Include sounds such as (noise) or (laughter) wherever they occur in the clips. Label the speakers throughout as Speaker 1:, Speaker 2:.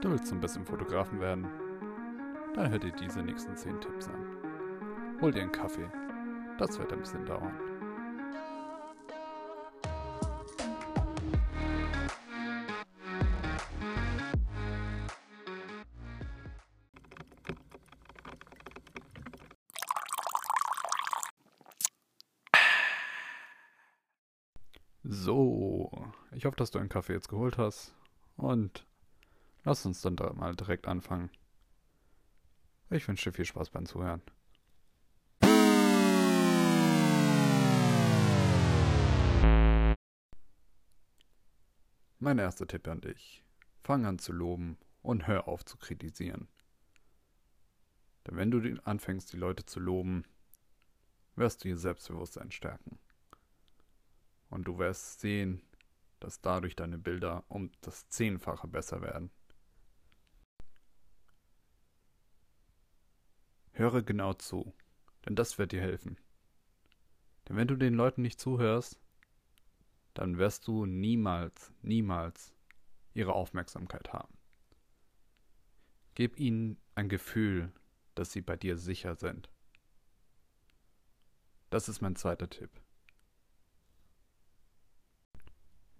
Speaker 1: Du willst zum besten Fotografen werden? Dann hör dir diese nächsten 10 Tipps an. Hol dir einen Kaffee. Das wird ein bisschen dauern. So, ich hoffe, dass du einen Kaffee jetzt geholt hast und lass uns dann da mal direkt anfangen. Ich wünsche dir viel Spaß beim Zuhören. Mein erster Tipp an dich. Fang an zu loben und hör auf zu kritisieren. Denn wenn du anfängst, die Leute zu loben, wirst du ihr Selbstbewusstsein stärken. Und du wirst sehen, dass dadurch deine Bilder um das Zehnfache besser werden. Höre genau zu, denn das wird dir helfen. Denn wenn du den Leuten nicht zuhörst, dann wirst du niemals, niemals ihre Aufmerksamkeit haben. Gib ihnen ein Gefühl, dass sie bei dir sicher sind. Das ist mein zweiter Tipp.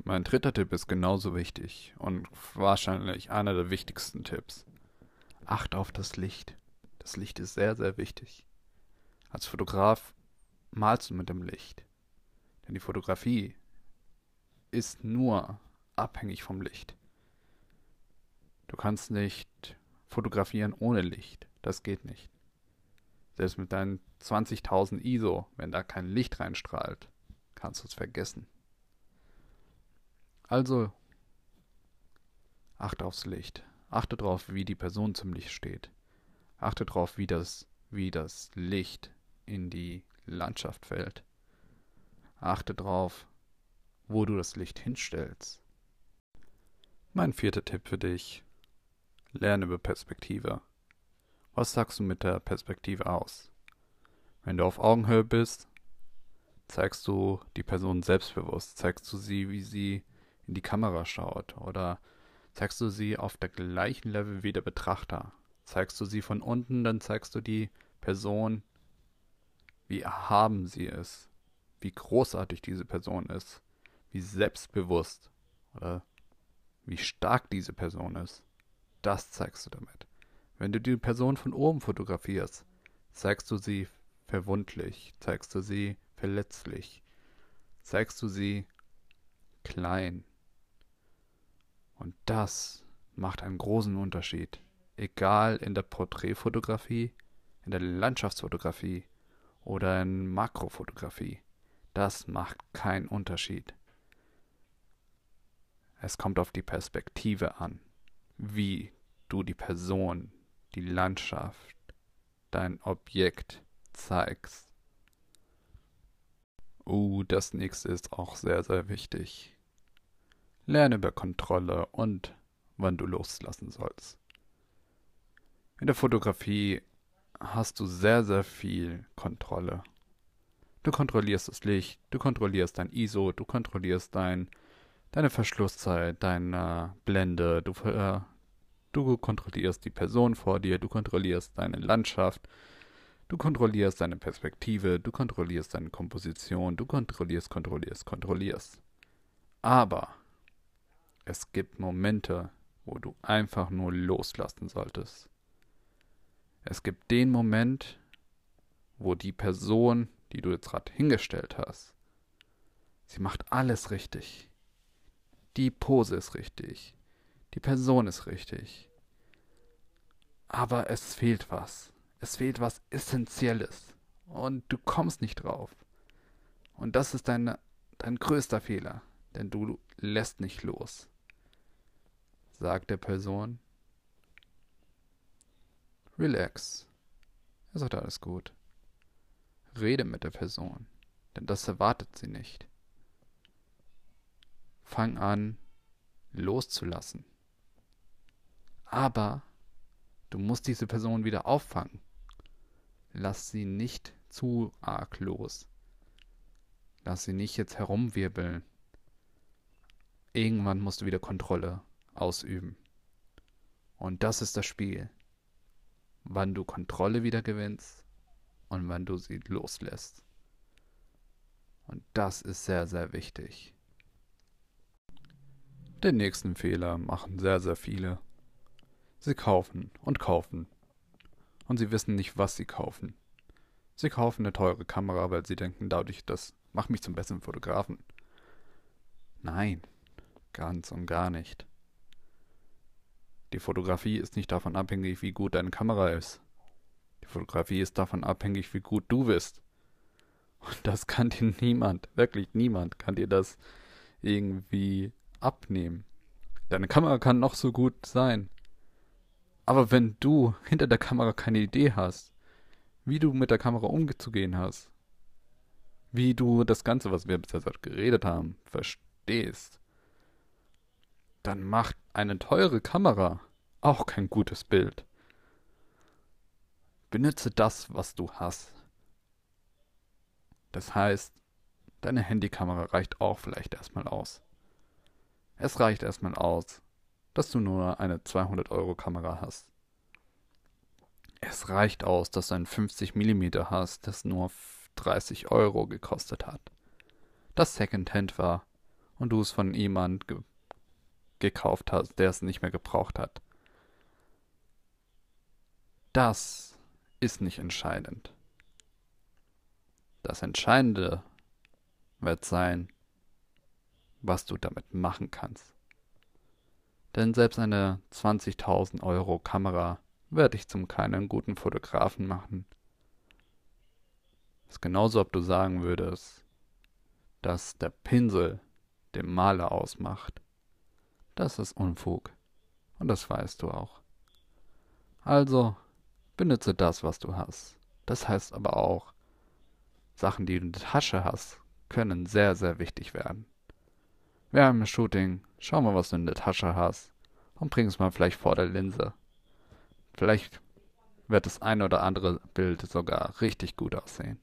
Speaker 1: Mein dritter Tipp ist genauso wichtig und wahrscheinlich einer der wichtigsten Tipps. Acht auf das Licht. Das Licht ist sehr, sehr wichtig. Als Fotograf malst du mit dem Licht. Denn die Fotografie ist nur abhängig vom Licht. Du kannst nicht fotografieren ohne Licht. Das geht nicht. Selbst mit deinen 20.000 ISO, wenn da kein Licht reinstrahlt, kannst du es vergessen. Also, achte aufs Licht. Achte darauf, wie die Person zum Licht steht. Achte darauf, wie das, wie das Licht in die Landschaft fällt. Achte darauf, wo du das Licht hinstellst. Mein vierter Tipp für dich. Lerne über Perspektive. Was sagst du mit der Perspektive aus? Wenn du auf Augenhöhe bist, zeigst du die Person selbstbewusst, zeigst du sie, wie sie in die Kamera schaut oder zeigst du sie auf der gleichen Level wie der Betrachter. Zeigst du sie von unten, dann zeigst du die Person, wie erhaben sie ist, wie großartig diese Person ist, wie selbstbewusst oder wie stark diese Person ist. Das zeigst du damit. Wenn du die Person von oben fotografierst, zeigst du sie verwundlich, zeigst du sie verletzlich, zeigst du sie klein, und das macht einen großen Unterschied. Egal in der Porträtfotografie, in der Landschaftsfotografie oder in Makrofotografie. Das macht keinen Unterschied. Es kommt auf die Perspektive an, wie du die Person, die Landschaft, dein Objekt zeigst. Uh, das nächste ist auch sehr, sehr wichtig. Lerne über Kontrolle und wann du loslassen sollst. In der Fotografie hast du sehr, sehr viel Kontrolle. Du kontrollierst das Licht, du kontrollierst dein ISO, du kontrollierst dein, deine Verschlusszeit, deine Blende, du, äh, du kontrollierst die Person vor dir, du kontrollierst deine Landschaft, du kontrollierst deine Perspektive, du kontrollierst deine Komposition, du kontrollierst, kontrollierst, kontrollierst. Aber es gibt Momente, wo du einfach nur loslassen solltest. Es gibt den Moment, wo die Person, die du jetzt gerade hingestellt hast, sie macht alles richtig. Die Pose ist richtig. Die Person ist richtig. Aber es fehlt was. Es fehlt was Essentielles. Und du kommst nicht drauf. Und das ist dein, dein größter Fehler. Denn du lässt nicht los sagt der Person. Relax. Es ist alles gut. Rede mit der Person, denn das erwartet sie nicht. Fang an, loszulassen. Aber du musst diese Person wieder auffangen. Lass sie nicht zu arg los. Lass sie nicht jetzt Und das ist das Spiel. Wann du Kontrolle wieder gewinnst und wann du sie loslässt. Und das ist sehr, sehr wichtig. Den nächsten Fehler machen sehr, sehr viele. Sie kaufen und kaufen. Und sie wissen nicht, was sie kaufen. Sie kaufen eine teure Kamera, weil sie denken, dadurch, das macht mich zum besseren Fotografen. Nein, ganz und gar nicht. Die Fotografie ist nicht davon abhängig, wie gut deine Kamera ist. Die Fotografie ist davon abhängig, wie gut du bist. Und das kann dir niemand, wirklich niemand, kann dir das irgendwie abnehmen. Deine Kamera kann noch so gut sein. Aber wenn du hinter der Kamera keine Idee hast, wie du mit der Kamera umzugehen hast, wie du das Ganze, was wir bisher geredet haben, verstehst, dann macht eine teure Kamera auch kein gutes Bild. Benutze das, was du hast. Das heißt, deine Handykamera reicht auch vielleicht erstmal aus. Es reicht erstmal aus, dass du nur eine 200 Euro Kamera hast. Es reicht aus, dass du ein 50 mm hast, das nur 30 Euro gekostet hat. Das Secondhand war und du es von jemandem ge gekauft hast, der es nicht mehr gebraucht hat. Das ist nicht entscheidend. Das Entscheidende wird sein, was du damit machen kannst. Denn selbst eine 20.000 Euro Kamera wird dich zum keinen guten Fotografen machen. Es ist genauso, ob du sagen würdest, dass der Pinsel den Maler ausmacht. Das ist Unfug. Und das weißt du auch. Also, benutze das, was du hast. Das heißt aber auch, Sachen, die du in der Tasche hast, können sehr, sehr wichtig werden. Wir haben ein Shooting, schau mal, was du in der Tasche hast und bring es mal vielleicht vor der Linse. Vielleicht wird das eine oder andere Bild sogar richtig gut aussehen.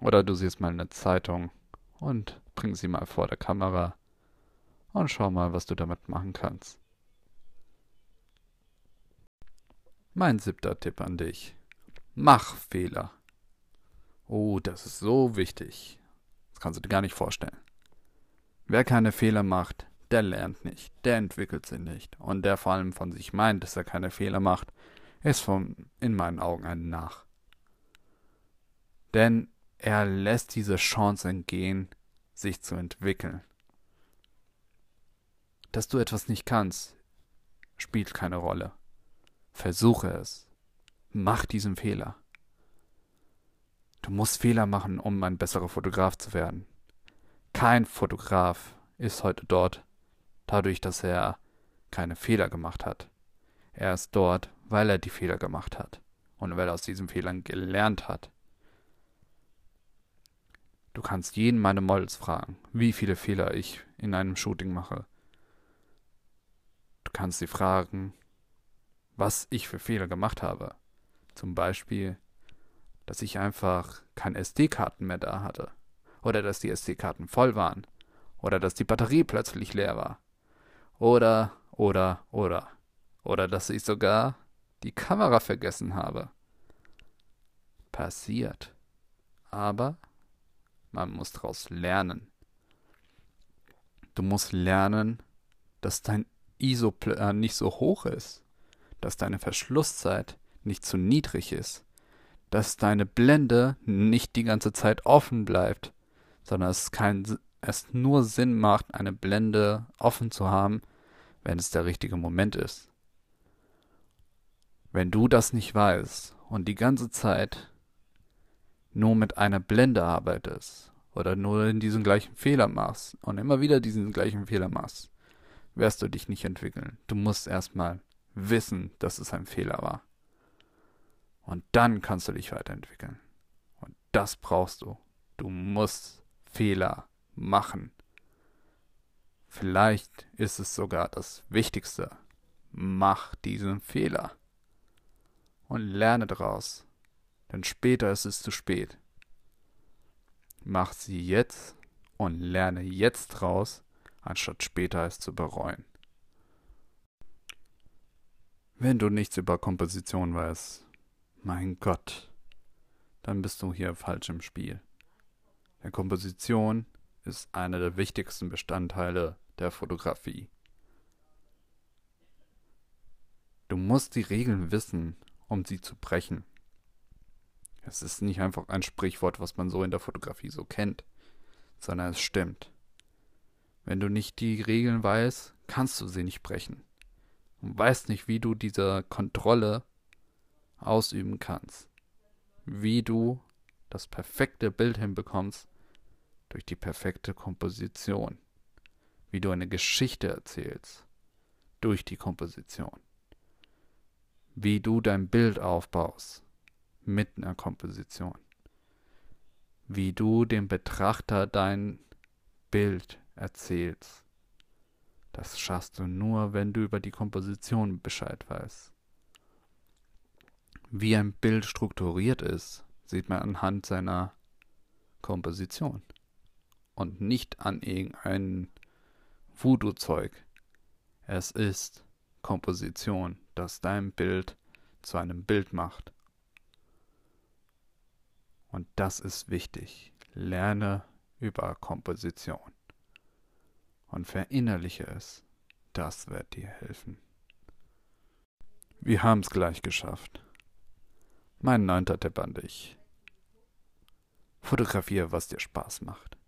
Speaker 1: Oder du siehst mal eine Zeitung und bring sie mal vor der Kamera und schau mal, was du damit machen kannst. Mein siebter Tipp an dich. Mach Fehler. Oh, das ist so wichtig. Das kannst du dir gar nicht vorstellen. Wer keine Fehler macht, der lernt nicht, der entwickelt sich nicht. Und der vor allem von sich meint, dass er keine Fehler macht, ist von, in meinen Augen ein Nach. Denn er lässt diese Chance entgehen, sich zu entwickeln. Dass du etwas nicht kannst, spielt keine Rolle. Versuche es. Mach diesen Fehler. Du musst Fehler machen, um ein besserer Fotograf zu werden. Kein Fotograf ist heute dort, dadurch, dass er keine Fehler gemacht hat. Er ist dort, weil er die Fehler gemacht hat und weil er aus diesen Fehlern gelernt hat. Du kannst jeden meiner Models fragen, wie viele Fehler ich in einem Shooting mache. Kannst sie fragen, was ich für Fehler gemacht habe. Zum Beispiel, dass ich einfach keine SD-Karten mehr da hatte. Oder dass die SD-Karten voll waren. Oder dass die Batterie plötzlich leer war. Oder, oder, oder. Oder dass ich sogar die Kamera vergessen habe. Passiert. Aber man muss daraus lernen. Du musst lernen, dass dein ISO äh, nicht so hoch ist, dass deine Verschlusszeit nicht zu niedrig ist, dass deine Blende nicht die ganze Zeit offen bleibt, sondern es kein, es nur Sinn macht, eine Blende offen zu haben, wenn es der richtige Moment ist. Wenn du das nicht weißt und die ganze Zeit nur mit einer Blende arbeitest oder nur in diesen gleichen Fehler machst und immer wieder diesen gleichen Fehler machst, wirst du dich nicht entwickeln. Du musst erstmal wissen, dass es ein Fehler war. Und dann kannst du dich weiterentwickeln. Und das brauchst du. Du musst Fehler machen. Vielleicht ist es sogar das Wichtigste. Mach diesen Fehler. Und lerne daraus. Denn später ist es zu spät. Mach sie jetzt und lerne jetzt draus, anstatt später es zu bereuen. Wenn du nichts über Komposition weißt, mein Gott, dann bist du hier falsch im Spiel. Denn Komposition ist einer der wichtigsten Bestandteile der Fotografie. Du musst die Regeln wissen, um sie zu brechen. Es ist nicht einfach ein Sprichwort, was man so in der Fotografie so kennt, sondern es stimmt. Wenn du nicht die Regeln weißt, kannst du sie nicht brechen. Und weißt nicht, wie du diese Kontrolle ausüben kannst. Wie du das perfekte Bild hinbekommst durch die perfekte Komposition. Wie du eine Geschichte erzählst durch die Komposition wie du dein Bild aufbaust mit einer Komposition. Wie du dem Betrachter dein Bild erzählst. Das schaffst du nur, wenn du über die Komposition Bescheid weißt. Wie ein Bild strukturiert ist, sieht man anhand seiner Komposition und nicht an irgendein Voodoo-Zeug. Es ist Komposition das dein Bild zu einem Bild macht. Und das ist wichtig. Lerne über Komposition und verinnerliche es. Das wird dir helfen. Wir haben es gleich geschafft. Mein neunter Tipp an dich. Fotografiere, was dir Spaß macht.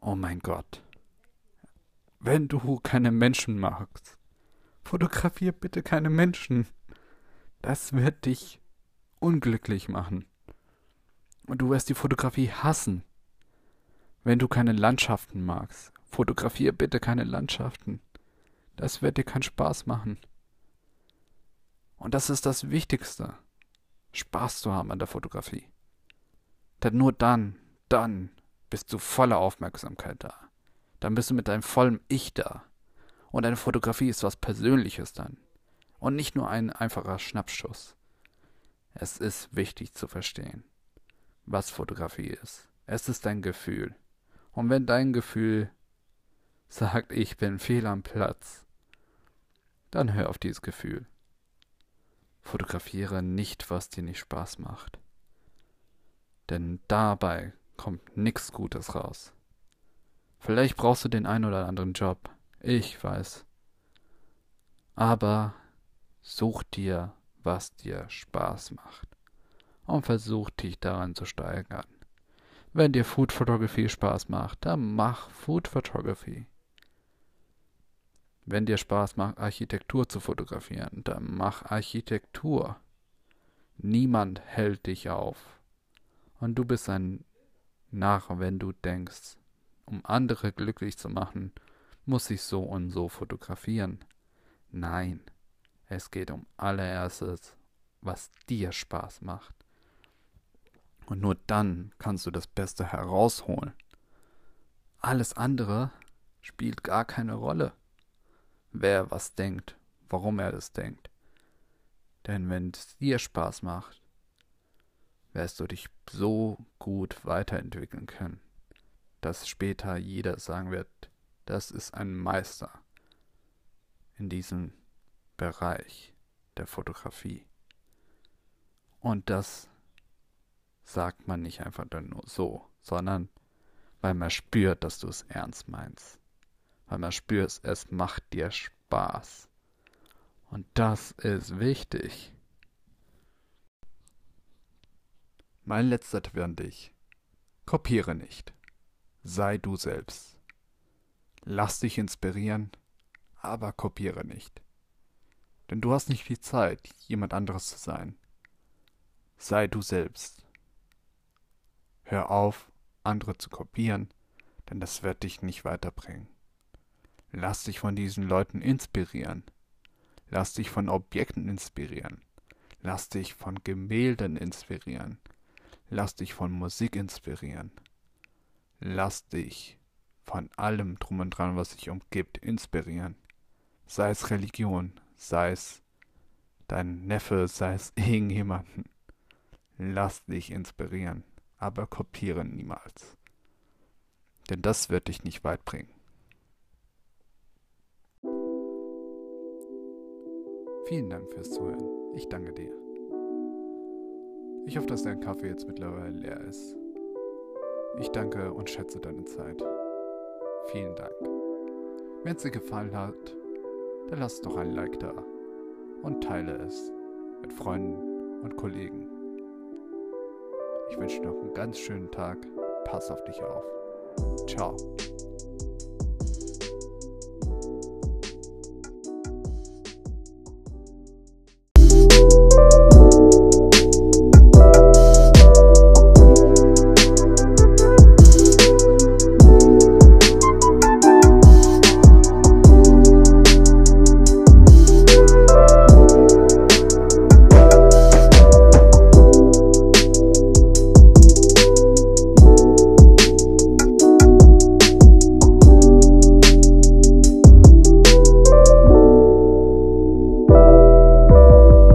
Speaker 1: Oh mein Gott. Wenn du keine Menschen magst, Fotografier bitte keine Menschen. Das wird dich unglücklich machen. Und du wirst die Fotografie hassen. Wenn du keine Landschaften magst, fotografier bitte keine Landschaften. Das wird dir keinen Spaß machen. Und das ist das Wichtigste. Spaß zu haben an der Fotografie. Denn nur dann, dann bist du voller Aufmerksamkeit da. Dann bist du mit deinem vollen Ich da. Und eine Fotografie ist was Persönliches dann. Und nicht nur ein einfacher Schnappschuss. Es ist wichtig zu verstehen, was Fotografie ist. Es ist dein Gefühl. Und wenn dein Gefühl sagt, ich bin fehl am Platz, dann hör auf dieses Gefühl. Fotografiere nicht, was dir nicht Spaß macht. Denn dabei kommt nichts Gutes raus. Vielleicht brauchst du den einen oder anderen Job, ich weiß. Aber such dir, was dir Spaß macht. Und versuch dich daran zu steigern. Wenn dir Food Photography Spaß macht, dann mach Food Photography. Wenn dir Spaß macht, Architektur zu fotografieren, dann mach Architektur. Niemand hält dich auf. Und du bist ein Narr, wenn du denkst, um andere glücklich zu machen, muss ich so und so fotografieren. Nein, es geht um allererstes, was dir Spaß macht. Und nur dann kannst du das Beste herausholen. Alles andere spielt gar keine Rolle. Wer was denkt, warum er das denkt. Denn wenn es dir Spaß macht, wirst du dich so gut weiterentwickeln können, dass später jeder sagen wird, das ist ein Meister in diesem Bereich der Fotografie. Und das sagt man nicht einfach nur so, sondern weil man spürt, dass du es ernst meinst. Weil man spürt, es macht dir Spaß. Und das ist wichtig. Mein letzter Tipp an dich. Kopiere nicht. Sei du selbst. Lass dich inspirieren, aber kopiere nicht. Denn du hast nicht viel Zeit, jemand anderes zu sein. Sei du selbst. Hör auf, andere zu kopieren, denn das wird dich nicht weiterbringen. Lass dich von diesen Leuten inspirieren. Lass dich von Objekten inspirieren. Lass dich von Gemälden inspirieren. Lass dich von Musik inspirieren. Lass dich von allem drum und dran, was sich umgibt, inspirieren. Sei es Religion, sei es dein Neffe, sei es (laughs) irgendjemanden. Lass dich inspirieren, aber kopiere niemals. Denn das wird dich nicht weit bringen. Vielen Dank fürs Zuhören. Ich danke dir. Ich hoffe, dass dein Kaffee jetzt mittlerweile leer ist. Ich danke und schätze deine Zeit. Vielen Dank. Wenn es dir gefallen hat, dann lass doch ein Like da und teile es mit Freunden und Kollegen. Ich wünsche dir noch einen ganz schönen Tag. Pass auf dich auf. Ciao.